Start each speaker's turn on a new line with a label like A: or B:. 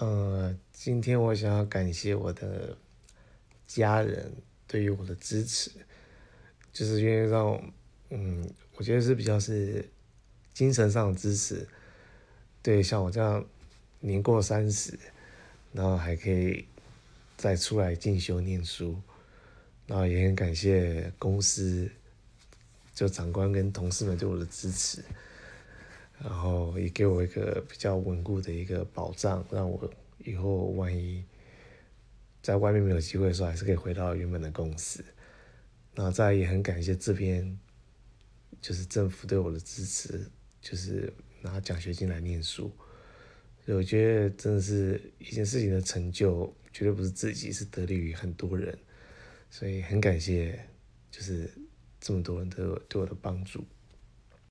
A: 呃，今天我想要感谢我的家人对于我的支持，就是因为让我，嗯，我觉得是比较是精神上的支持。对，像我这样年过三十，然后还可以再出来进修念书，然后也很感谢公司，就长官跟同事们对我的支持。然后也给我一个比较稳固的一个保障，让我以后万一在外面没有机会的时候，还是可以回到原本的公司。然后再也很感谢这边，就是政府对我的支持，就是拿奖学金来念书。所以我觉得真的是一件事情的成就，绝对不是自己，是得力于很多人。所以很感谢，就是这么多人对我对我的帮助。